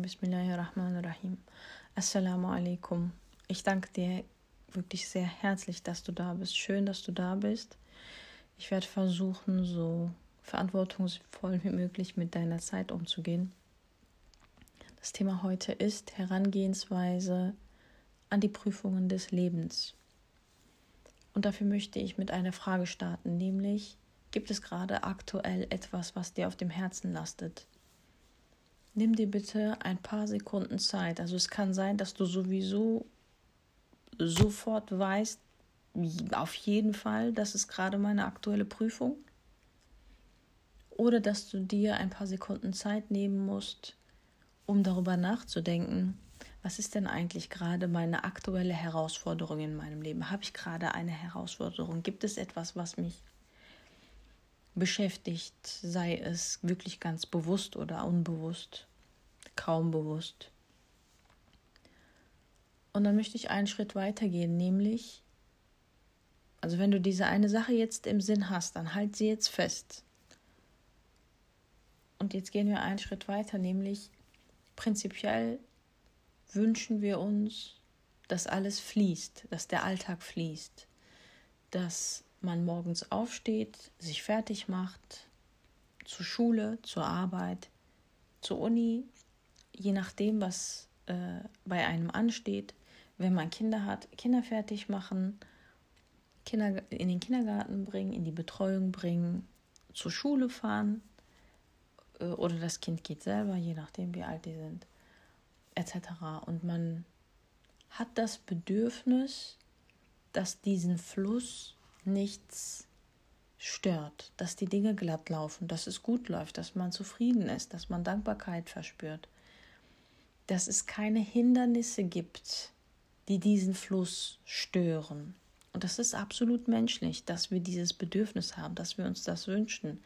Bismillahirrahmanirrahim. Assalamu alaikum. Ich danke dir wirklich sehr herzlich, dass du da bist. Schön, dass du da bist. Ich werde versuchen, so verantwortungsvoll wie möglich mit deiner Zeit umzugehen. Das Thema heute ist Herangehensweise an die Prüfungen des Lebens. Und dafür möchte ich mit einer Frage starten, nämlich gibt es gerade aktuell etwas, was dir auf dem Herzen lastet? Nimm dir bitte ein paar Sekunden Zeit. Also es kann sein, dass du sowieso sofort weißt, auf jeden Fall, das ist gerade meine aktuelle Prüfung. Oder dass du dir ein paar Sekunden Zeit nehmen musst, um darüber nachzudenken, was ist denn eigentlich gerade meine aktuelle Herausforderung in meinem Leben? Habe ich gerade eine Herausforderung? Gibt es etwas, was mich beschäftigt, sei es wirklich ganz bewusst oder unbewusst, kaum bewusst? Und dann möchte ich einen Schritt weitergehen, nämlich, also wenn du diese eine Sache jetzt im Sinn hast, dann halt sie jetzt fest. Und jetzt gehen wir einen Schritt weiter, nämlich prinzipiell wünschen wir uns, dass alles fließt, dass der Alltag fließt, dass man morgens aufsteht, sich fertig macht, zur Schule, zur Arbeit, zur Uni, je nachdem, was äh, bei einem ansteht, wenn man Kinder hat, Kinder fertig machen, Kinder in den Kindergarten bringen, in die Betreuung bringen, zur Schule fahren äh, oder das Kind geht selber, je nachdem, wie alt die sind, etc. Und man hat das Bedürfnis, dass diesen Fluss nichts stört, dass die Dinge glatt laufen, dass es gut läuft, dass man zufrieden ist, dass man Dankbarkeit verspürt, dass es keine Hindernisse gibt, die diesen Fluss stören. Und das ist absolut menschlich, dass wir dieses Bedürfnis haben, dass wir uns das wünschen.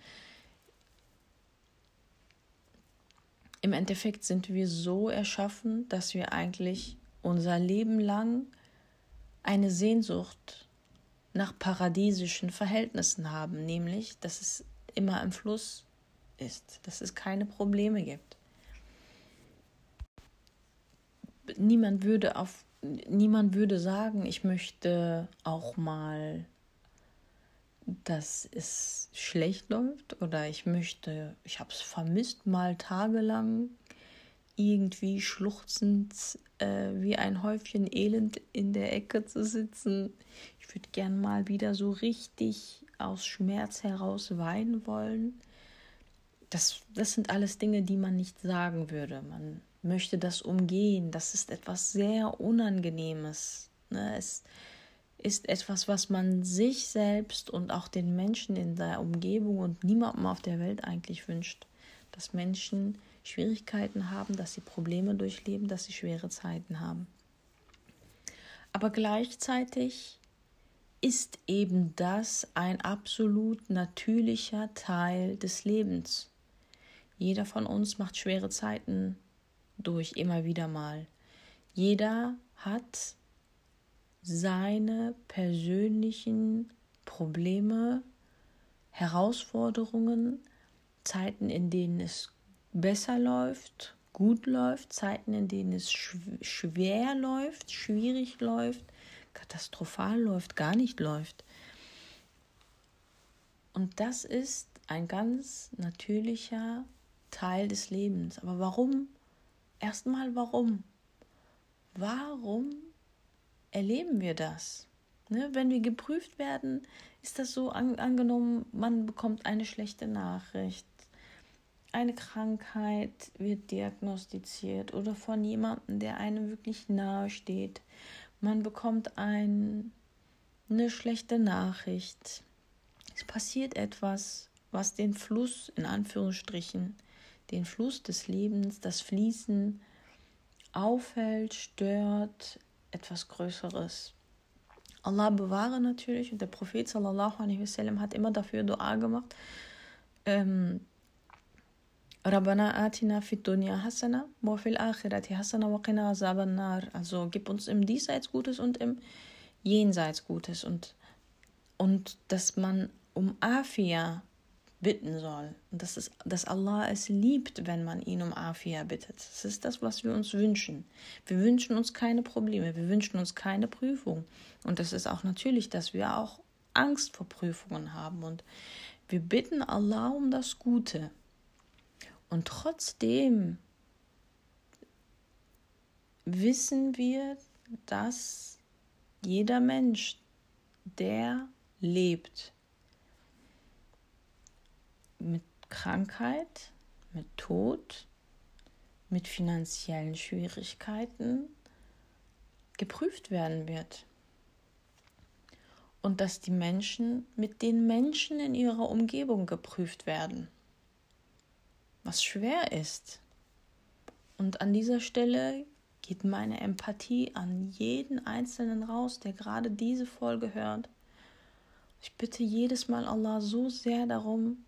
Im Endeffekt sind wir so erschaffen, dass wir eigentlich unser Leben lang eine Sehnsucht nach paradiesischen Verhältnissen haben, nämlich, dass es immer im Fluss ist, dass es keine Probleme gibt. Niemand würde auf niemand würde sagen, ich möchte auch mal, dass es schlecht läuft oder ich möchte, ich habe es vermisst, mal tagelang irgendwie schluchzend äh, wie ein Häufchen Elend in der Ecke zu sitzen. Ich würde gern mal wieder so richtig aus Schmerz heraus weinen wollen. Das, das sind alles Dinge, die man nicht sagen würde. Man möchte das umgehen. Das ist etwas sehr Unangenehmes. Ne? Es ist etwas, was man sich selbst und auch den Menschen in der Umgebung und niemandem auf der Welt eigentlich wünscht. Dass Menschen Schwierigkeiten haben, dass sie Probleme durchleben, dass sie schwere Zeiten haben. Aber gleichzeitig ist eben das ein absolut natürlicher Teil des Lebens. Jeder von uns macht schwere Zeiten durch immer wieder mal. Jeder hat seine persönlichen Probleme, Herausforderungen, Zeiten, in denen es besser läuft, gut läuft, Zeiten, in denen es schwer läuft, schwierig läuft, katastrophal läuft, gar nicht läuft. Und das ist ein ganz natürlicher Teil des Lebens. Aber warum erstmal warum. Warum erleben wir das? Ne, wenn wir geprüft werden, ist das so an, angenommen, man bekommt eine schlechte Nachricht, eine Krankheit wird diagnostiziert oder von jemandem, der einem wirklich nahe steht. Man bekommt ein, eine schlechte Nachricht. Es passiert etwas, was den Fluss in Anführungsstrichen den Fluss des Lebens, das Fließen aufhält, stört, etwas Größeres. Allah bewahre natürlich und der Prophet sallallahu alaihi wasallam hat immer dafür Dua gemacht. Ähm, Rabbana atina fid dunya hasana wa fil akhirati hasana wa qina azaban nar. Also gib uns im Diesseits Gutes und im Jenseits Gutes und und dass man um Afia bitten soll. Und das ist, dass Allah es liebt, wenn man ihn um Afia bittet. Das ist das, was wir uns wünschen. Wir wünschen uns keine Probleme, wir wünschen uns keine Prüfung. Und das ist auch natürlich, dass wir auch Angst vor Prüfungen haben. Und wir bitten Allah um das Gute. Und trotzdem wissen wir, dass jeder Mensch, der lebt, mit Krankheit, mit Tod, mit finanziellen Schwierigkeiten geprüft werden wird. Und dass die Menschen mit den Menschen in ihrer Umgebung geprüft werden. Was schwer ist. Und an dieser Stelle geht meine Empathie an jeden Einzelnen raus, der gerade diese Folge hört. Ich bitte jedes Mal Allah so sehr darum,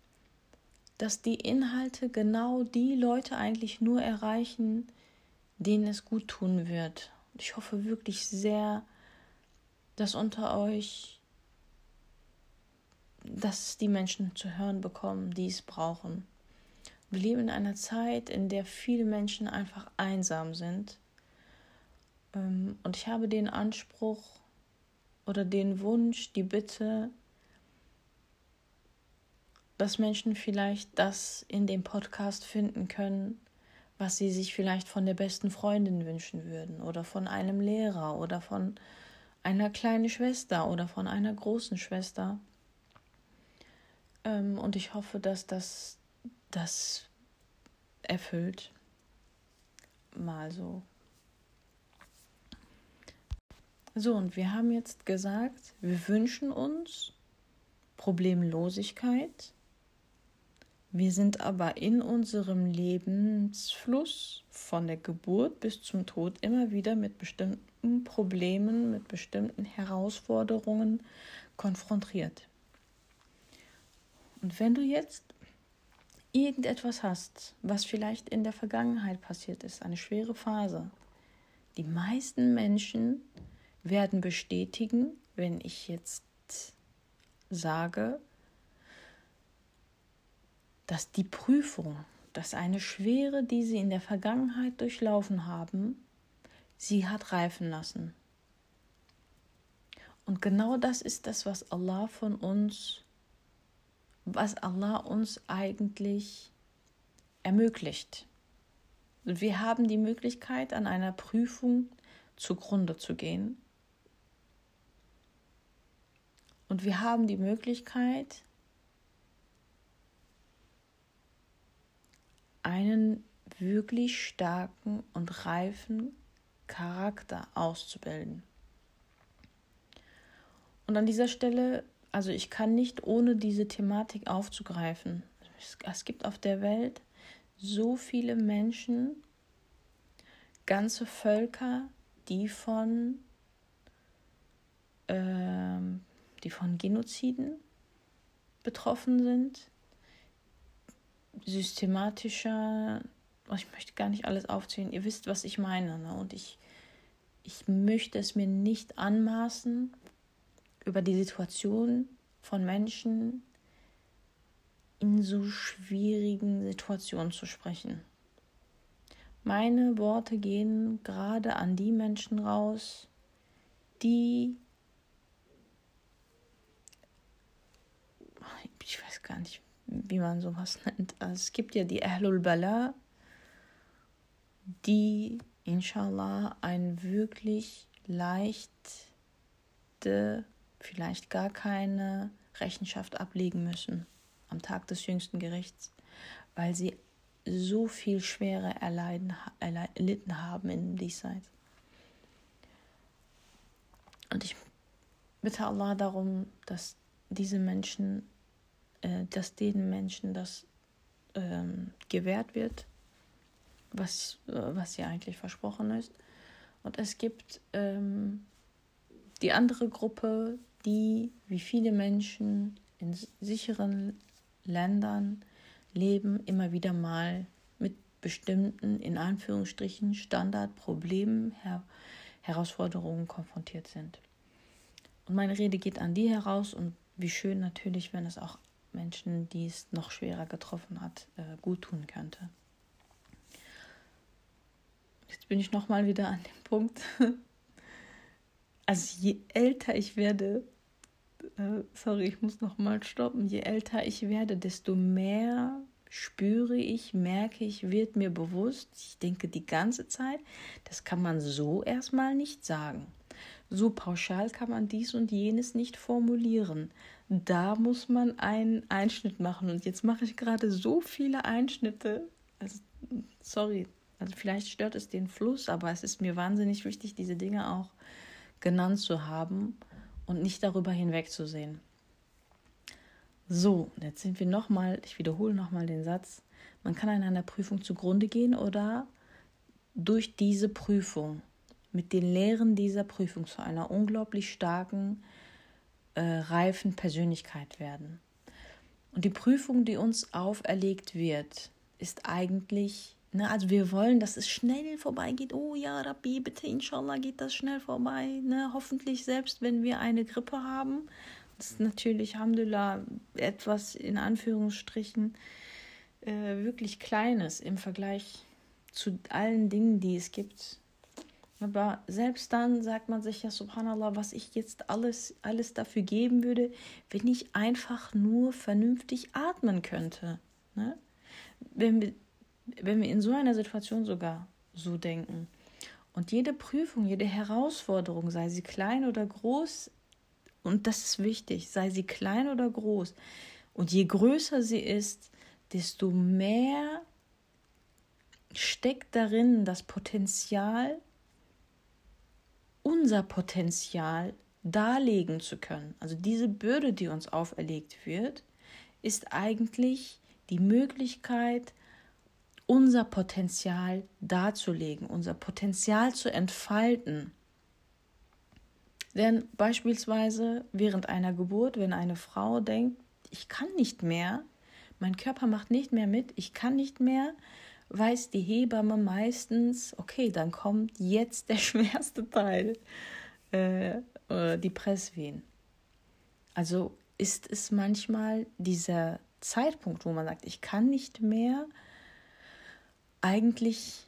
dass die Inhalte genau die Leute eigentlich nur erreichen, denen es gut tun wird. Ich hoffe wirklich sehr, dass unter euch, dass die Menschen zu hören bekommen, die es brauchen. Wir leben in einer Zeit, in der viele Menschen einfach einsam sind. Ähm, und ich habe den Anspruch oder den Wunsch, die Bitte, dass Menschen vielleicht das in dem Podcast finden können, was sie sich vielleicht von der besten Freundin wünschen würden oder von einem Lehrer oder von einer kleinen Schwester oder von einer großen Schwester. Ähm, und ich hoffe, dass das das erfüllt. Mal so. So, und wir haben jetzt gesagt, wir wünschen uns Problemlosigkeit wir sind aber in unserem Lebensfluss von der Geburt bis zum Tod immer wieder mit bestimmten Problemen, mit bestimmten Herausforderungen konfrontiert. Und wenn du jetzt irgendetwas hast, was vielleicht in der Vergangenheit passiert ist, eine schwere Phase, die meisten Menschen werden bestätigen, wenn ich jetzt sage, dass die Prüfung, dass eine Schwere, die sie in der Vergangenheit durchlaufen haben, sie hat reifen lassen. Und genau das ist das, was Allah von uns, was Allah uns eigentlich ermöglicht. Wir haben die Möglichkeit, an einer Prüfung zugrunde zu gehen. Und wir haben die Möglichkeit, einen wirklich starken und reifen Charakter auszubilden. Und an dieser Stelle, also ich kann nicht ohne diese Thematik aufzugreifen. Es gibt auf der Welt so viele Menschen, ganze Völker, die von, äh, die von Genoziden betroffen sind, systematischer, oh, ich möchte gar nicht alles aufzählen, ihr wisst, was ich meine. Ne? Und ich, ich möchte es mir nicht anmaßen, über die Situation von Menschen in so schwierigen Situationen zu sprechen. Meine Worte gehen gerade an die Menschen raus, die ich weiß gar nicht, wie man sowas nennt. Also es gibt ja die Ahlul Bala, die inshallah ein wirklich leichte, vielleicht gar keine Rechenschaft ablegen müssen am Tag des jüngsten Gerichts, weil sie so viel Schwere erleiden, erlitten haben in Diesseits. Und ich bitte Allah darum, dass diese Menschen äh, dass den Menschen das ähm, gewährt wird, was, äh, was hier eigentlich versprochen ist. Und es gibt ähm, die andere Gruppe, die wie viele Menschen in sicheren Ländern leben, immer wieder mal mit bestimmten, in Anführungsstrichen, Standardproblemen, Her Herausforderungen konfrontiert sind. Und meine Rede geht an die heraus und wie schön natürlich, wenn es auch Menschen, die es noch schwerer getroffen hat, äh, gut tun könnte. Jetzt bin ich nochmal wieder an dem Punkt. Also je älter ich werde, äh, sorry, ich muss nochmal stoppen, je älter ich werde, desto mehr spüre ich, merke ich, wird mir bewusst, ich denke die ganze Zeit, das kann man so erstmal nicht sagen. So pauschal kann man dies und jenes nicht formulieren. Da muss man einen Einschnitt machen. Und jetzt mache ich gerade so viele Einschnitte. Also, sorry, also vielleicht stört es den Fluss, aber es ist mir wahnsinnig wichtig, diese Dinge auch genannt zu haben und nicht darüber hinwegzusehen. So, jetzt sind wir nochmal, ich wiederhole nochmal den Satz, man kann an einer Prüfung zugrunde gehen oder durch diese Prüfung, mit den Lehren dieser Prüfung zu einer unglaublich starken, äh, reifen Persönlichkeit werden. Und die Prüfung, die uns auferlegt wird, ist eigentlich, ne, also wir wollen, dass es schnell vorbeigeht. Oh ja, Rabbi, bitte, inshallah geht das schnell vorbei. Ne? Hoffentlich selbst, wenn wir eine Grippe haben, das ist natürlich, Alhamdulillah, etwas in Anführungsstrichen äh, wirklich Kleines im Vergleich zu allen Dingen, die es gibt. Aber selbst dann sagt man sich ja, subhanallah, was ich jetzt alles, alles dafür geben würde, wenn ich einfach nur vernünftig atmen könnte. Ne? Wenn, wenn wir in so einer Situation sogar so denken und jede Prüfung, jede Herausforderung, sei sie klein oder groß, und das ist wichtig, sei sie klein oder groß. Und je größer sie ist, desto mehr steckt darin das Potenzial, unser Potenzial darlegen zu können. Also diese Bürde, die uns auferlegt wird, ist eigentlich die Möglichkeit, unser Potenzial darzulegen, unser Potenzial zu entfalten. Denn beispielsweise während einer Geburt, wenn eine Frau denkt, ich kann nicht mehr, mein Körper macht nicht mehr mit, ich kann nicht mehr, weiß die Hebamme meistens, okay, dann kommt jetzt der schwerste Teil, äh, die Presswehen. Also ist es manchmal dieser Zeitpunkt, wo man sagt, ich kann nicht mehr, eigentlich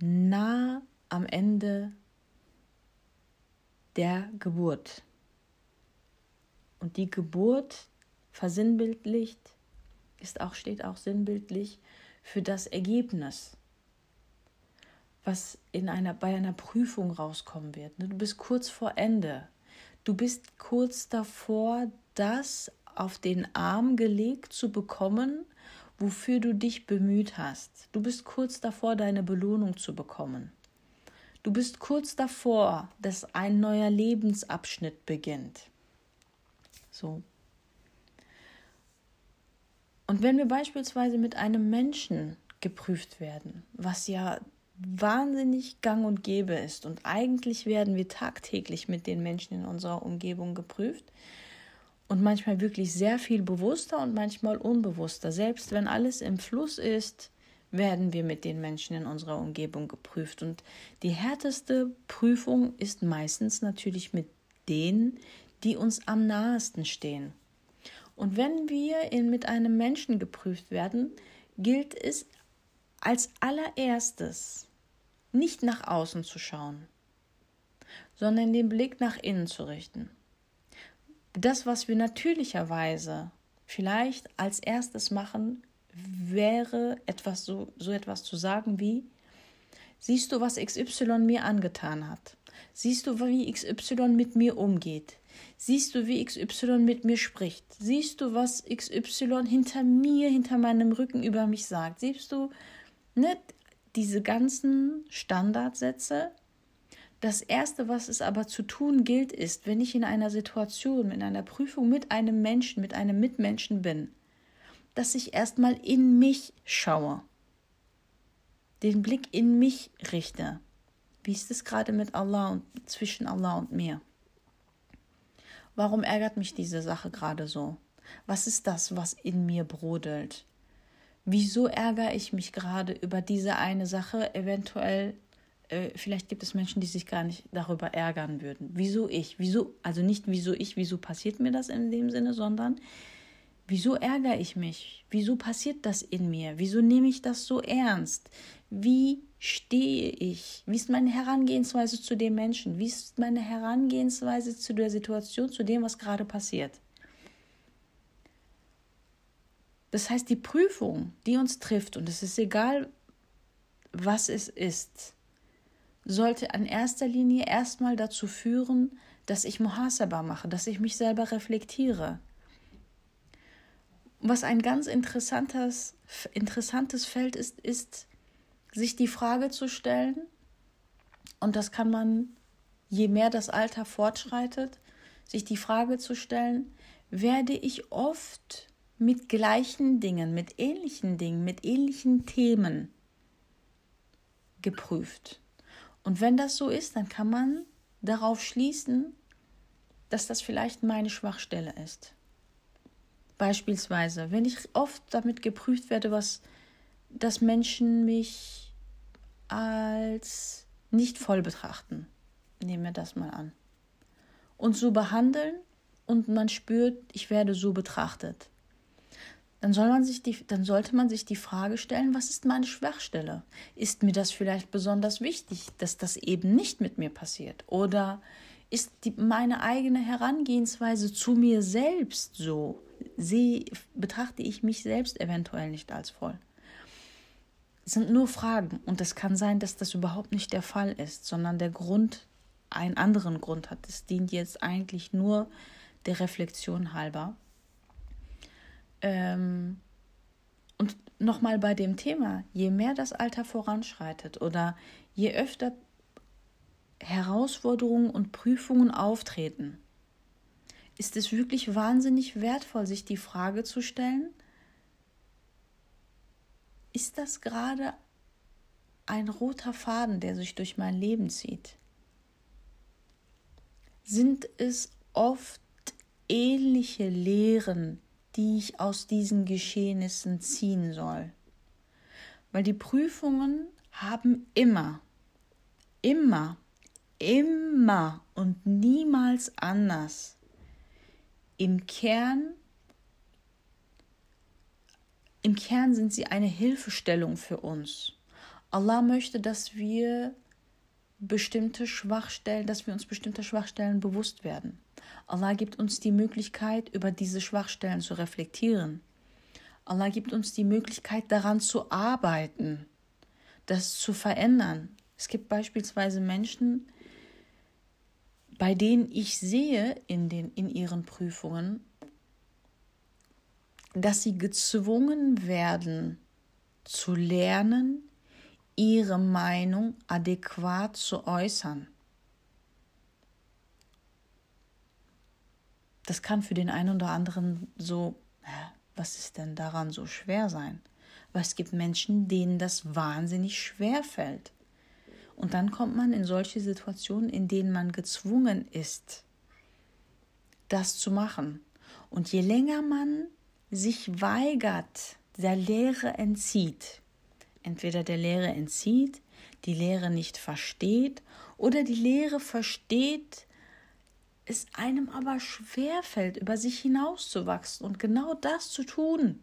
nah am Ende der Geburt. Und die Geburt versinnbildlicht ist auch, steht auch sinnbildlich für das Ergebnis, was in einer, bei einer Prüfung rauskommen wird. Du bist kurz vor Ende. Du bist kurz davor, das auf den Arm gelegt zu bekommen, wofür du dich bemüht hast. Du bist kurz davor, deine Belohnung zu bekommen. Du bist kurz davor, dass ein neuer Lebensabschnitt beginnt. So. Und wenn wir beispielsweise mit einem Menschen geprüft werden, was ja wahnsinnig gang und gäbe ist, und eigentlich werden wir tagtäglich mit den Menschen in unserer Umgebung geprüft, und manchmal wirklich sehr viel bewusster und manchmal unbewusster. Selbst wenn alles im Fluss ist, werden wir mit den Menschen in unserer Umgebung geprüft. Und die härteste Prüfung ist meistens natürlich mit denen, die uns am nahesten stehen. Und wenn wir in, mit einem Menschen geprüft werden, gilt es als allererstes nicht nach außen zu schauen, sondern den Blick nach innen zu richten. Das, was wir natürlicherweise vielleicht als erstes machen, wäre etwas so, so etwas zu sagen wie, siehst du, was XY mir angetan hat? Siehst du, wie XY mit mir umgeht? Siehst du, wie XY mit mir spricht? Siehst du, was XY hinter mir, hinter meinem Rücken über mich sagt? Siehst du, ne, diese ganzen Standardsätze? Das Erste, was es aber zu tun gilt, ist, wenn ich in einer Situation, in einer Prüfung mit einem Menschen, mit einem Mitmenschen bin, dass ich erstmal in mich schaue, den Blick in mich richte. Wie ist es gerade mit Allah und zwischen Allah und mir? Warum ärgert mich diese Sache gerade so? Was ist das, was in mir brodelt? Wieso ärgere ich mich gerade über diese eine Sache, eventuell äh, vielleicht gibt es Menschen, die sich gar nicht darüber ärgern würden. Wieso ich? Wieso, also nicht wieso ich, wieso passiert mir das in dem Sinne, sondern wieso ärgere ich mich? Wieso passiert das in mir? Wieso nehme ich das so ernst? Wie stehe ich? Wie ist meine Herangehensweise zu dem Menschen? Wie ist meine Herangehensweise zu der Situation, zu dem, was gerade passiert? Das heißt, die Prüfung, die uns trifft, und es ist egal, was es ist, sollte in erster Linie erstmal dazu führen, dass ich Muhasaba mache, dass ich mich selber reflektiere. Was ein ganz interessantes, interessantes Feld ist, ist, sich die Frage zu stellen, und das kann man, je mehr das Alter fortschreitet, sich die Frage zu stellen, werde ich oft mit gleichen Dingen, mit ähnlichen Dingen, mit ähnlichen Themen geprüft. Und wenn das so ist, dann kann man darauf schließen, dass das vielleicht meine Schwachstelle ist. Beispielsweise, wenn ich oft damit geprüft werde, was, dass Menschen mich als nicht voll betrachten. Nehmen wir das mal an. Und so behandeln und man spürt, ich werde so betrachtet dann, soll man sich die, dann sollte man sich die Frage stellen, was ist meine Schwachstelle? Ist mir das vielleicht besonders wichtig, dass das eben nicht mit mir passiert? Oder ist die, meine eigene Herangehensweise zu mir selbst so? Sehe, betrachte ich mich selbst eventuell nicht als voll? Es sind nur Fragen und es kann sein, dass das überhaupt nicht der Fall ist, sondern der Grund einen anderen Grund hat. Es dient jetzt eigentlich nur der Reflexion halber. Ähm, und nochmal bei dem Thema, je mehr das Alter voranschreitet oder je öfter Herausforderungen und Prüfungen auftreten, ist es wirklich wahnsinnig wertvoll, sich die Frage zu stellen, ist das gerade ein roter Faden, der sich durch mein Leben zieht? Sind es oft ähnliche Lehren, die ich aus diesen Geschehnissen ziehen soll. Weil die Prüfungen haben immer, immer, immer und niemals anders im Kern im Kern sind sie eine Hilfestellung für uns. Allah möchte, dass wir bestimmte Schwachstellen, dass wir uns bestimmter Schwachstellen bewusst werden. Allah gibt uns die Möglichkeit, über diese Schwachstellen zu reflektieren. Allah gibt uns die Möglichkeit, daran zu arbeiten, das zu verändern. Es gibt beispielsweise Menschen, bei denen ich sehe in, den, in ihren Prüfungen, dass sie gezwungen werden zu lernen, ihre Meinung adäquat zu äußern. Das kann für den einen oder anderen so, was ist denn daran so schwer sein? Aber es gibt Menschen, denen das wahnsinnig schwer fällt. Und dann kommt man in solche Situationen, in denen man gezwungen ist, das zu machen. Und je länger man sich weigert, der Lehre entzieht, entweder der Lehre entzieht, die Lehre nicht versteht oder die Lehre versteht, es einem aber schwerfällt, über sich hinauszuwachsen und genau das zu tun,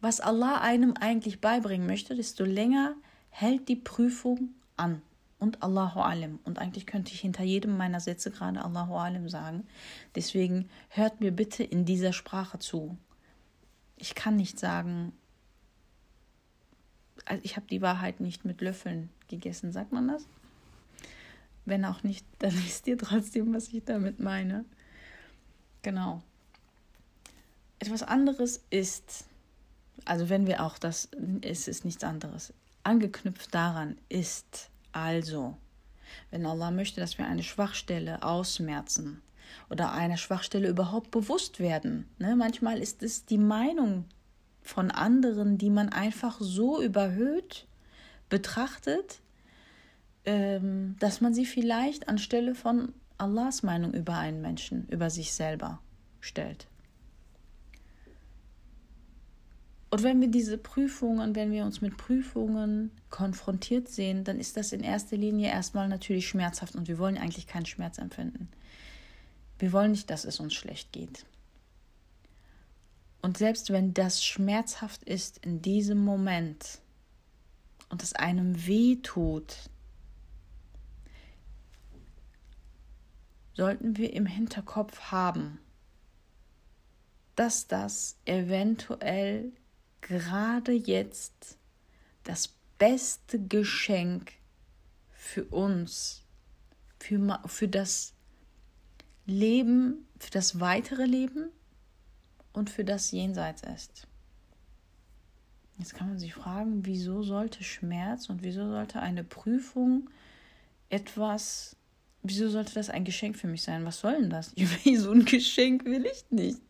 was Allah einem eigentlich beibringen möchte, desto länger hält die Prüfung an. Und Allahu Alim. Und eigentlich könnte ich hinter jedem meiner Sätze gerade Allahu Alim sagen. Deswegen hört mir bitte in dieser Sprache zu. Ich kann nicht sagen, also ich habe die Wahrheit nicht mit Löffeln gegessen, sagt man das? Wenn auch nicht, dann wisst ihr trotzdem, was ich damit meine. Genau. Etwas anderes ist, also wenn wir auch das, es ist nichts anderes. Angeknüpft daran ist also, wenn Allah möchte, dass wir eine Schwachstelle ausmerzen oder einer Schwachstelle überhaupt bewusst werden. Ne? Manchmal ist es die Meinung von anderen, die man einfach so überhöht betrachtet, ähm, dass man sie vielleicht anstelle von Allahs Meinung über einen Menschen, über sich selber stellt. Und wenn wir diese Prüfungen, wenn wir uns mit Prüfungen konfrontiert sehen, dann ist das in erster Linie erstmal natürlich schmerzhaft und wir wollen eigentlich keinen Schmerz empfinden. Wir wollen nicht, dass es uns schlecht geht. Und selbst wenn das schmerzhaft ist in diesem Moment und es einem weh tut, sollten wir im Hinterkopf haben, dass das eventuell gerade jetzt das beste Geschenk für uns, für, für das Leben, für das weitere Leben und für das Jenseits ist. Jetzt kann man sich fragen, wieso sollte Schmerz und wieso sollte eine Prüfung etwas, wieso sollte das ein Geschenk für mich sein? Was soll denn das? so ein Geschenk will ich nicht.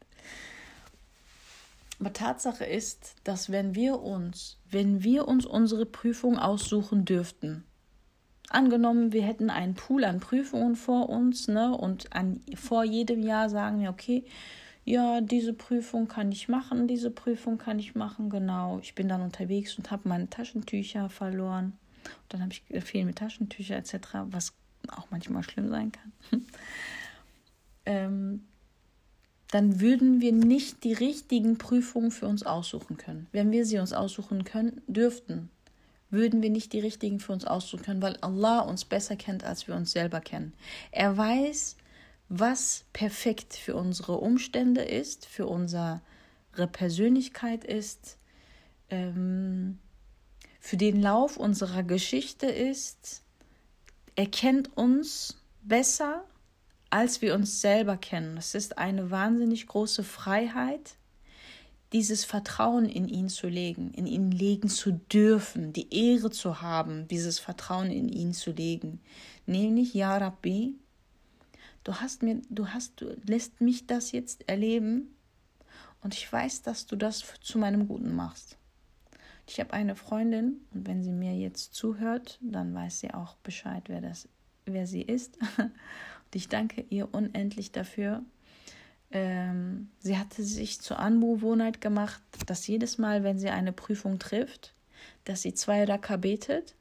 Aber Tatsache ist, dass wenn wir uns, wenn wir uns unsere Prüfung aussuchen dürften, angenommen, wir hätten einen Pool an Prüfungen vor uns, ne, und an, vor jedem Jahr sagen wir, okay, ja, diese Prüfung kann ich machen, diese Prüfung kann ich machen, genau. Ich bin dann unterwegs und habe meine Taschentücher verloren. Und dann habe ich mit Taschentücher etc., was auch manchmal schlimm sein kann. ähm, dann würden wir nicht die richtigen Prüfungen für uns aussuchen können. Wenn wir sie uns aussuchen können, dürften, würden wir nicht die richtigen für uns aussuchen können, weil Allah uns besser kennt, als wir uns selber kennen. Er weiß, was perfekt für unsere Umstände ist, für unsere Persönlichkeit ist, ähm, für den Lauf unserer Geschichte ist. Er kennt uns besser, als wir uns selber kennen. Es ist eine wahnsinnig große Freiheit, dieses Vertrauen in ihn zu legen, in ihn legen zu dürfen, die Ehre zu haben, dieses Vertrauen in ihn zu legen. Nämlich, Ja Rabbi, du hast mir, du hast, du lässt mich das jetzt erleben und ich weiß, dass du das zu meinem Guten machst. Ich habe eine Freundin und wenn sie mir jetzt zuhört, dann weiß sie auch Bescheid, wer das, wer sie ist. Und ich danke ihr unendlich dafür. Ähm, sie hatte sich zur Angewohnheit gemacht, dass jedes Mal, wenn sie eine Prüfung trifft, dass sie zwei Raka betet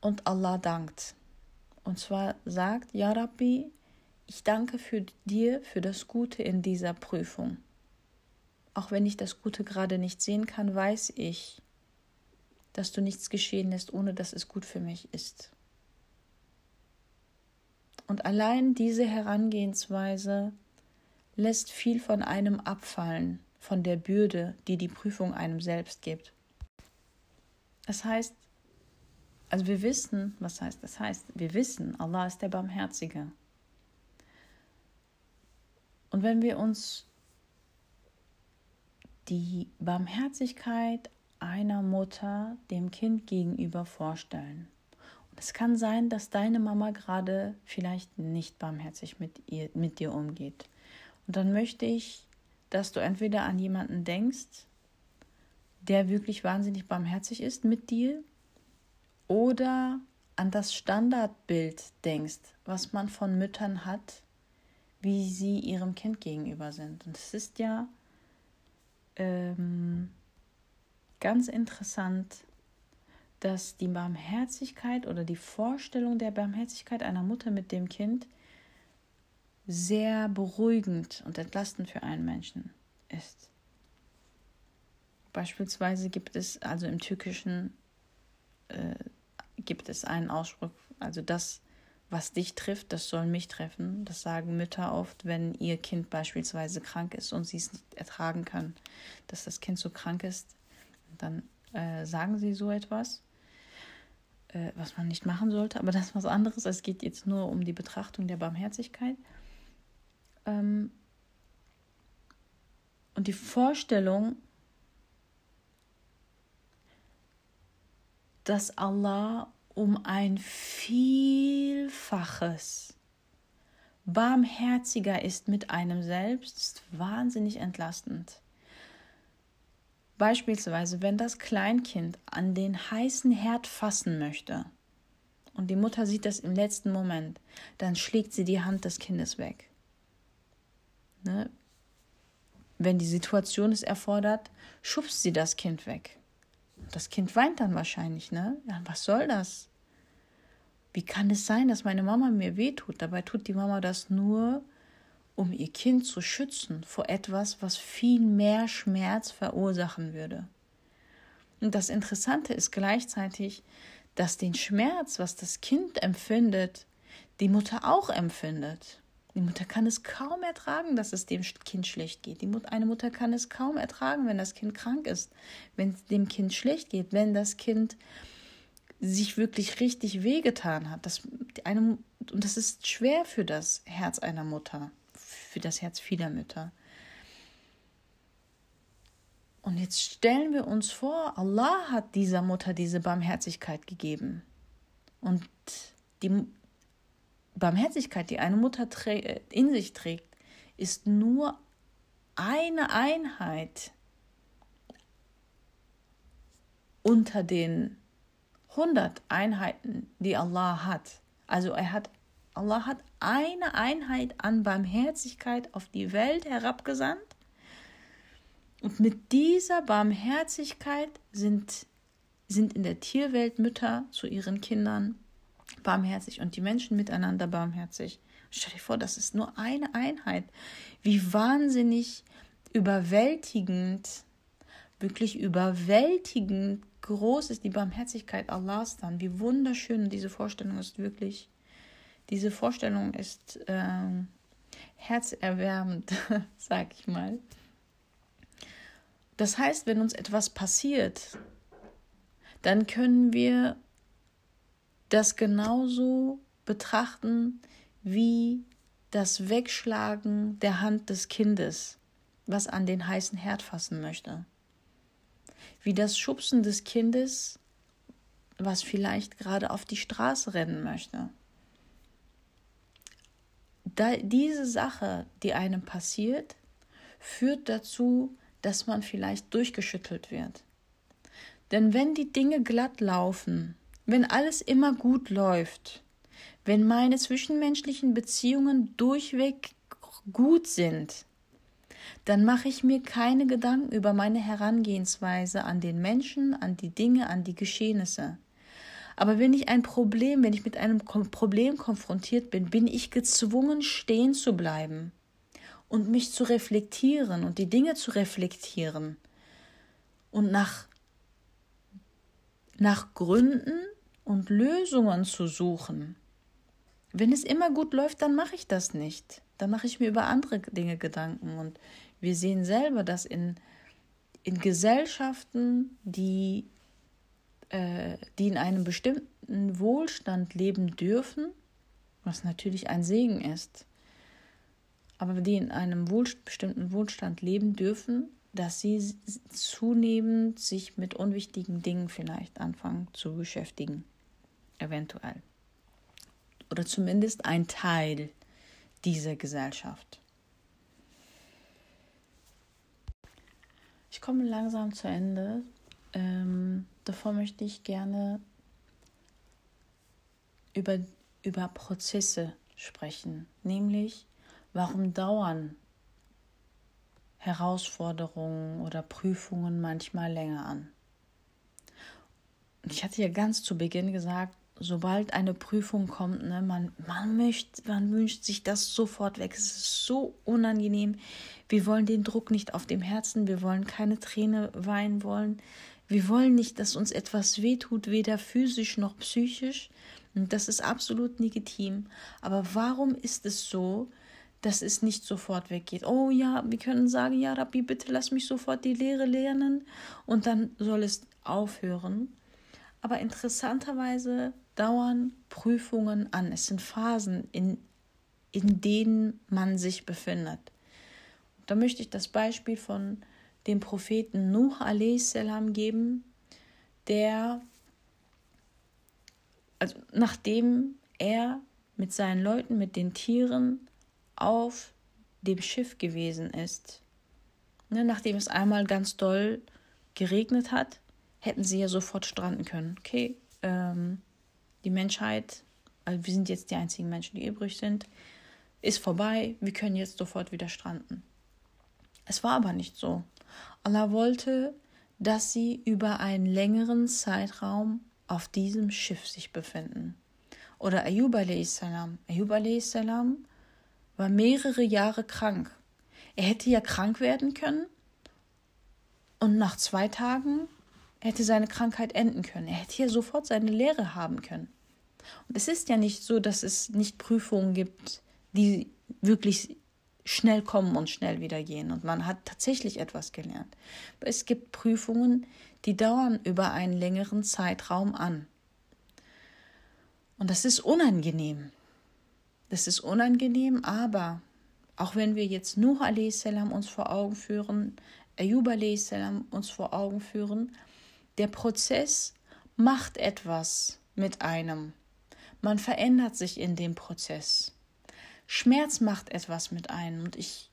und Allah dankt. Und zwar sagt, Ja Rabbi, ich danke für dir für das Gute in dieser Prüfung. Auch wenn ich das Gute gerade nicht sehen kann, weiß ich, dass du nichts geschehen lässt, ohne dass es gut für mich ist. Und allein diese Herangehensweise lässt viel von einem abfallen, von der Bürde, die die Prüfung einem selbst gibt. Das heißt, also wir wissen, was heißt das heißt, wir wissen, Allah ist der Barmherzige. Und wenn wir uns die Barmherzigkeit einer Mutter dem Kind gegenüber vorstellen. Und es kann sein, dass deine Mama gerade vielleicht nicht barmherzig mit, ihr, mit dir umgeht. Und dann möchte ich, dass du entweder an jemanden denkst, der wirklich wahnsinnig barmherzig ist mit dir oder an das Standardbild denkst, was man von Müttern hat, wie sie ihrem Kind gegenüber sind. Und es ist ja ähm, ganz interessant, dass die Barmherzigkeit oder die Vorstellung der Barmherzigkeit einer Mutter mit dem Kind sehr beruhigend und entlastend für einen Menschen ist. Beispielsweise gibt es also im Türkischen äh, gibt es einen Ausspruch, also das, was dich trifft, das soll mich treffen. Das sagen Mütter oft, wenn ihr Kind beispielsweise krank ist und sie es nicht ertragen können, dass das Kind so krank ist. Dann äh, sagen sie so etwas, äh, was man nicht machen sollte, aber das ist was anderes. Es geht jetzt nur um die Betrachtung der Barmherzigkeit. Ähm, und die Vorstellung, dass Allah um ein Vielfaches barmherziger ist mit einem selbst, ist wahnsinnig entlastend. Beispielsweise, wenn das Kleinkind an den heißen Herd fassen möchte und die Mutter sieht das im letzten Moment, dann schlägt sie die Hand des Kindes weg. Ne? wenn die Situation es erfordert, schubst sie das Kind weg. Das Kind weint dann wahrscheinlich, ne? Ja, was soll das? Wie kann es sein, dass meine Mama mir wehtut? Dabei tut die Mama das nur, um ihr Kind zu schützen vor etwas, was viel mehr Schmerz verursachen würde. Und das Interessante ist gleichzeitig, dass den Schmerz, was das Kind empfindet, die Mutter auch empfindet. Die Mutter kann es kaum ertragen, dass es dem Kind schlecht geht. Die Mutter, eine Mutter kann es kaum ertragen, wenn das Kind krank ist, wenn es dem Kind schlecht geht, wenn das Kind sich wirklich richtig wehgetan hat. Das, eine, und das ist schwer für das Herz einer Mutter, für das Herz vieler Mütter. Und jetzt stellen wir uns vor, Allah hat dieser Mutter diese Barmherzigkeit gegeben. Und die Barmherzigkeit, die eine Mutter in sich trägt, ist nur eine Einheit unter den 100 Einheiten, die Allah hat. Also er hat Allah hat eine Einheit an Barmherzigkeit auf die Welt herabgesandt und mit dieser Barmherzigkeit sind, sind in der Tierwelt Mütter zu ihren Kindern barmherzig und die Menschen miteinander barmherzig. Stell dir vor, das ist nur eine Einheit. Wie wahnsinnig überwältigend, wirklich überwältigend groß ist die Barmherzigkeit Allahs dann. Wie wunderschön diese Vorstellung ist wirklich. Diese Vorstellung ist äh, herzerwärmend, sag ich mal. Das heißt, wenn uns etwas passiert, dann können wir das genauso betrachten wie das Wegschlagen der Hand des Kindes, was an den heißen Herd fassen möchte. Wie das Schubsen des Kindes, was vielleicht gerade auf die Straße rennen möchte. Da, diese Sache, die einem passiert, führt dazu, dass man vielleicht durchgeschüttelt wird. Denn wenn die Dinge glatt laufen, wenn alles immer gut läuft, wenn meine zwischenmenschlichen Beziehungen durchweg gut sind, dann mache ich mir keine Gedanken über meine Herangehensweise an den Menschen, an die Dinge, an die Geschehnisse. Aber wenn ich ein Problem, wenn ich mit einem Problem konfrontiert bin, bin ich gezwungen, stehen zu bleiben und mich zu reflektieren und die Dinge zu reflektieren und nach, nach Gründen und Lösungen zu suchen. Wenn es immer gut läuft, dann mache ich das nicht. Dann mache ich mir über andere Dinge Gedanken. Und wir sehen selber, dass in, in Gesellschaften, die, äh, die in einem bestimmten Wohlstand leben dürfen, was natürlich ein Segen ist, aber die in einem wohl, bestimmten Wohlstand leben dürfen, dass sie zunehmend sich mit unwichtigen Dingen vielleicht anfangen zu beschäftigen. Eventuell. Oder zumindest ein Teil dieser Gesellschaft. Ich komme langsam zu Ende. Ähm, davor möchte ich gerne über, über Prozesse sprechen, nämlich Warum dauern Herausforderungen oder Prüfungen manchmal länger an? ich hatte ja ganz zu Beginn gesagt, sobald eine Prüfung kommt, ne, man, man, möchte, man wünscht sich das sofort weg. Es ist so unangenehm. Wir wollen den Druck nicht auf dem Herzen, wir wollen keine Träne weinen wollen. Wir wollen nicht, dass uns etwas wehtut, weder physisch noch psychisch. Und das ist absolut legitim. Aber warum ist es so, dass es nicht sofort weggeht. Oh ja, wir können sagen, ja, Rabbi, bitte lass mich sofort die Lehre lernen und dann soll es aufhören. Aber interessanterweise dauern Prüfungen an. Es sind Phasen, in, in denen man sich befindet. Da möchte ich das Beispiel von dem Propheten Nuh a.s. geben, der, also nachdem er mit seinen Leuten, mit den Tieren auf dem Schiff gewesen ist. Ne, nachdem es einmal ganz doll geregnet hat, hätten sie ja sofort stranden können. Okay, ähm, die Menschheit, also wir sind jetzt die einzigen Menschen, die übrig sind, ist vorbei, wir können jetzt sofort wieder stranden. Es war aber nicht so. Allah wollte, dass sie über einen längeren Zeitraum auf diesem Schiff sich befinden. Oder Ayub a.s. Ayub a.s. war mehrere Jahre krank. Er hätte ja krank werden können und nach zwei Tagen hätte seine Krankheit enden können. Er hätte ja sofort seine Lehre haben können. Und es ist ja nicht so, dass es nicht Prüfungen gibt, die wirklich schnell kommen und schnell wieder gehen. Und man hat tatsächlich etwas gelernt. Aber es gibt Prüfungen, die dauern über einen längeren Zeitraum an. Und das ist unangenehm. Das ist unangenehm, aber auch wenn wir jetzt Nuh a.s. uns vor Augen führen, Ayub a.s. uns vor Augen führen, der Prozess macht etwas mit einem. Man verändert sich in dem Prozess. Schmerz macht etwas mit einem und ich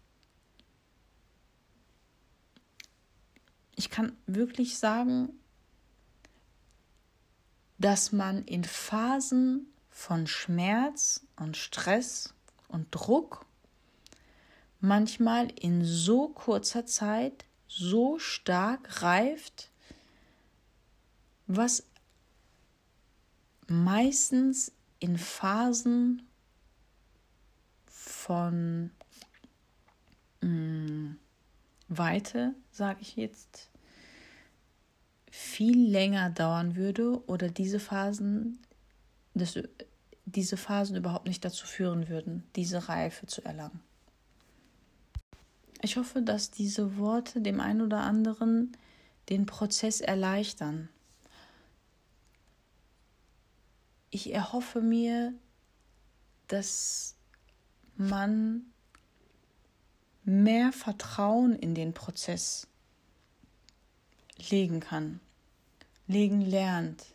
ich kann wirklich sagen, dass man in Phasen von Schmerz und Stress und Druck manchmal in so kurzer Zeit so stark reift, was meistens in Phasen von mh, mm, Weite, sage ich jetzt, viel länger dauern würde oder diese Phasen, das, diese Phasen überhaupt nicht dazu führen würden, diese Reife zu erlangen. Ich hoffe, dass diese Worte dem einen oder anderen den Prozess erleichtern. Ich erhoffe mir, dass man mehr Vertrauen in den Prozess legen kann, legen lernt.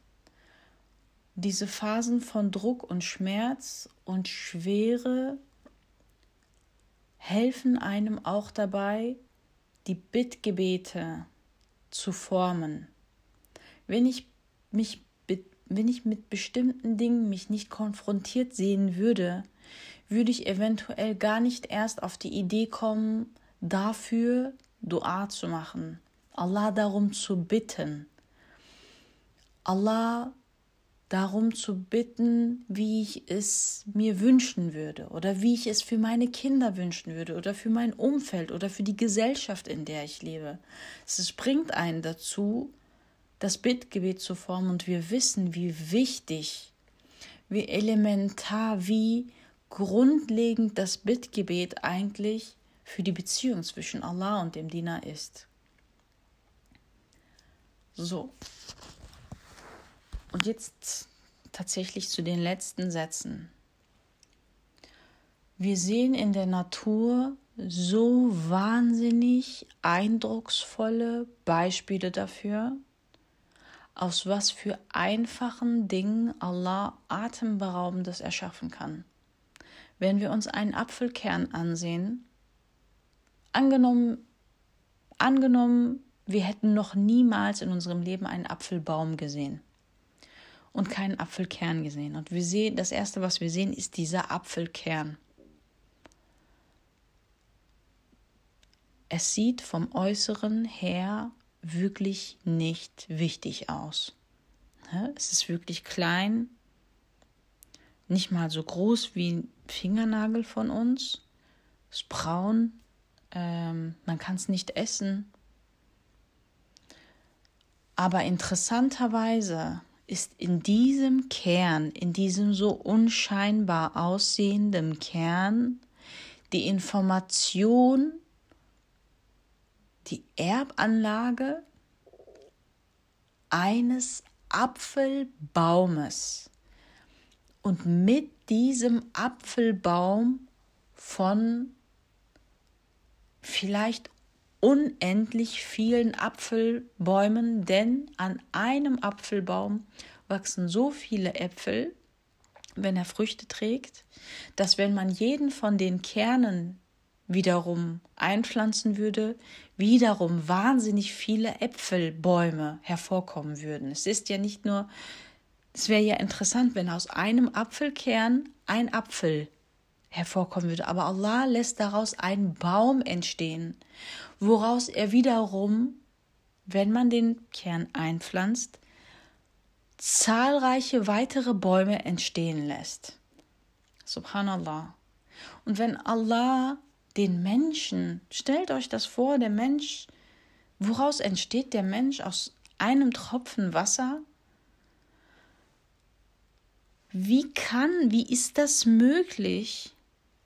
Diese Phasen von Druck und Schmerz und Schwere helfen einem auch dabei, die Bittgebete zu formen. Wenn ich mich wenn ich mit bestimmten Dingen mich nicht konfrontiert sehen würde, würde ich eventuell gar nicht erst auf die Idee kommen, dafür Dua zu machen, Allah darum zu bitten, Allah darum zu bitten, wie ich es mir wünschen würde oder wie ich es für meine Kinder wünschen würde oder für mein Umfeld oder für die Gesellschaft, in der ich lebe. Es bringt einen dazu, das Bittgebet zu formen und wir wissen, wie wichtig, wie elementar, wie grundlegend das Bittgebet eigentlich für die Beziehung zwischen Allah und dem Diener ist. So. Und jetzt tatsächlich zu den letzten Sätzen. Wir sehen in der Natur so wahnsinnig eindrucksvolle Beispiele dafür, aus was für einfachen Dingen Allah atemberaubendes erschaffen kann. Wenn wir uns einen Apfelkern ansehen, angenommen, angenommen, wir hätten noch niemals in unserem Leben einen Apfelbaum gesehen und keinen Apfelkern gesehen. Und wir sehen, das erste, was wir sehen, ist dieser Apfelkern. Es sieht vom Äußeren her wirklich nicht wichtig aus. Es ist wirklich klein, nicht mal so groß wie ein Fingernagel von uns. Es ist braun, ähm, man kann es nicht essen. Aber interessanterweise ist in diesem Kern, in diesem so unscheinbar aussehenden Kern, die Information die Erbanlage eines Apfelbaumes. Und mit diesem Apfelbaum von vielleicht unendlich vielen Apfelbäumen, denn an einem Apfelbaum wachsen so viele Äpfel, wenn er Früchte trägt, dass wenn man jeden von den Kernen wiederum einpflanzen würde, wiederum wahnsinnig viele Äpfelbäume hervorkommen würden. Es ist ja nicht nur, es wäre ja interessant, wenn aus einem Apfelkern ein Apfel hervorkommen würde. Aber Allah lässt daraus einen Baum entstehen, woraus er wiederum, wenn man den Kern einpflanzt, zahlreiche weitere Bäume entstehen lässt. Subhanallah. Und wenn Allah den Menschen, stellt euch das vor, der Mensch, woraus entsteht der Mensch aus einem Tropfen Wasser? Wie kann, wie ist das möglich,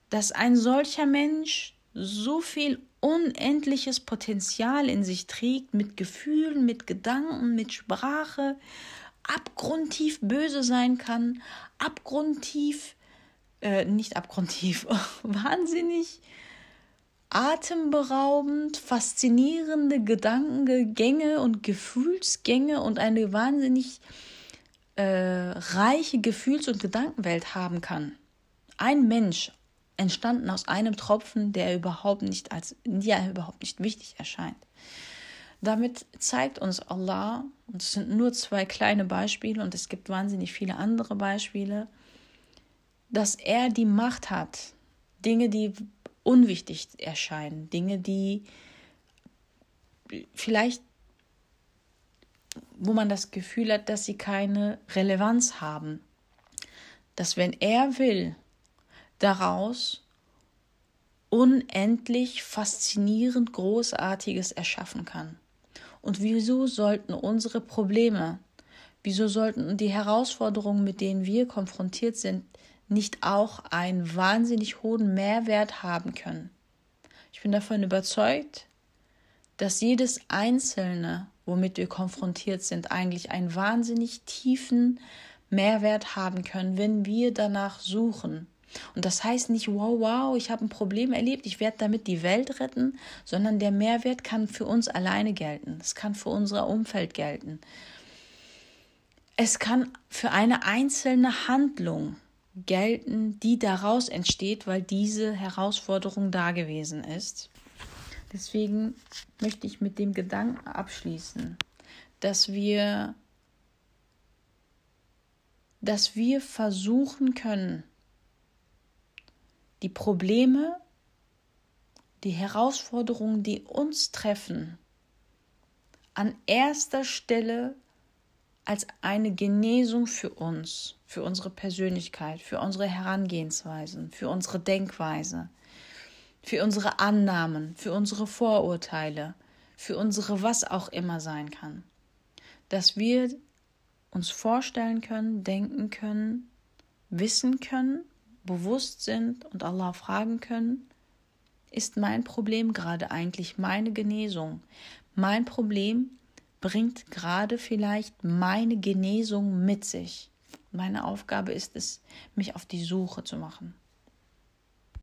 dass ein solcher Mensch so viel unendliches Potenzial in sich trägt, mit Gefühlen, mit Gedanken, mit Sprache, abgrundtief böse sein kann, abgrundtief, äh, nicht abgrundtief, wahnsinnig atemberaubend, faszinierende Gedankengänge und Gefühlsgänge und eine wahnsinnig äh, reiche Gefühls- und Gedankenwelt haben kann. Ein Mensch, entstanden aus einem Tropfen, der überhaupt nicht als ja überhaupt nicht wichtig erscheint. Damit zeigt uns Allah, und es sind nur zwei kleine Beispiele und es gibt wahnsinnig viele andere Beispiele, dass er die Macht hat, Dinge, die unwichtig erscheinen, Dinge, die vielleicht, wo man das Gefühl hat, dass sie keine Relevanz haben, dass wenn er will, daraus unendlich faszinierend Großartiges erschaffen kann. Und wieso sollten unsere Probleme, wieso sollten die Herausforderungen, mit denen wir konfrontiert sind, nicht auch einen wahnsinnig hohen Mehrwert haben können? Ich bin davon überzeugt, dass jedes Einzelne, womit wir konfrontiert sind, eigentlich einen wahnsinnig tiefen Mehrwert haben können, wenn wir danach suchen. Und das heißt nicht, wow, wow, ich habe ein Problem erlebt, ich werde damit die Welt retten, sondern der Mehrwert kann für uns alleine gelten. Es kann für unser Umfeld gelten. Es kann für eine einzelne Handlung gelten, die daraus entsteht, weil diese Herausforderung da gewesen ist. Deswegen möchte ich mit dem Gedanken abschließen, dass wir dass wir versuchen können, die Probleme, die Herausforderungen, die uns treffen, an erster Stelle als eine Genesung für uns, für unsere Persönlichkeit, für unsere Herangehensweisen, für unsere Denkweise, für unsere Annahmen, für unsere Vorurteile, für unsere was auch immer sein kann. Dass wir uns vorstellen können, denken können, wissen können, bewusst sind und Allah fragen können, ist mein Problem gerade eigentlich meine Genesung? Mein Problem bringt gerade vielleicht meine Genesung mit sich. Meine Aufgabe ist es, mich auf die Suche zu machen.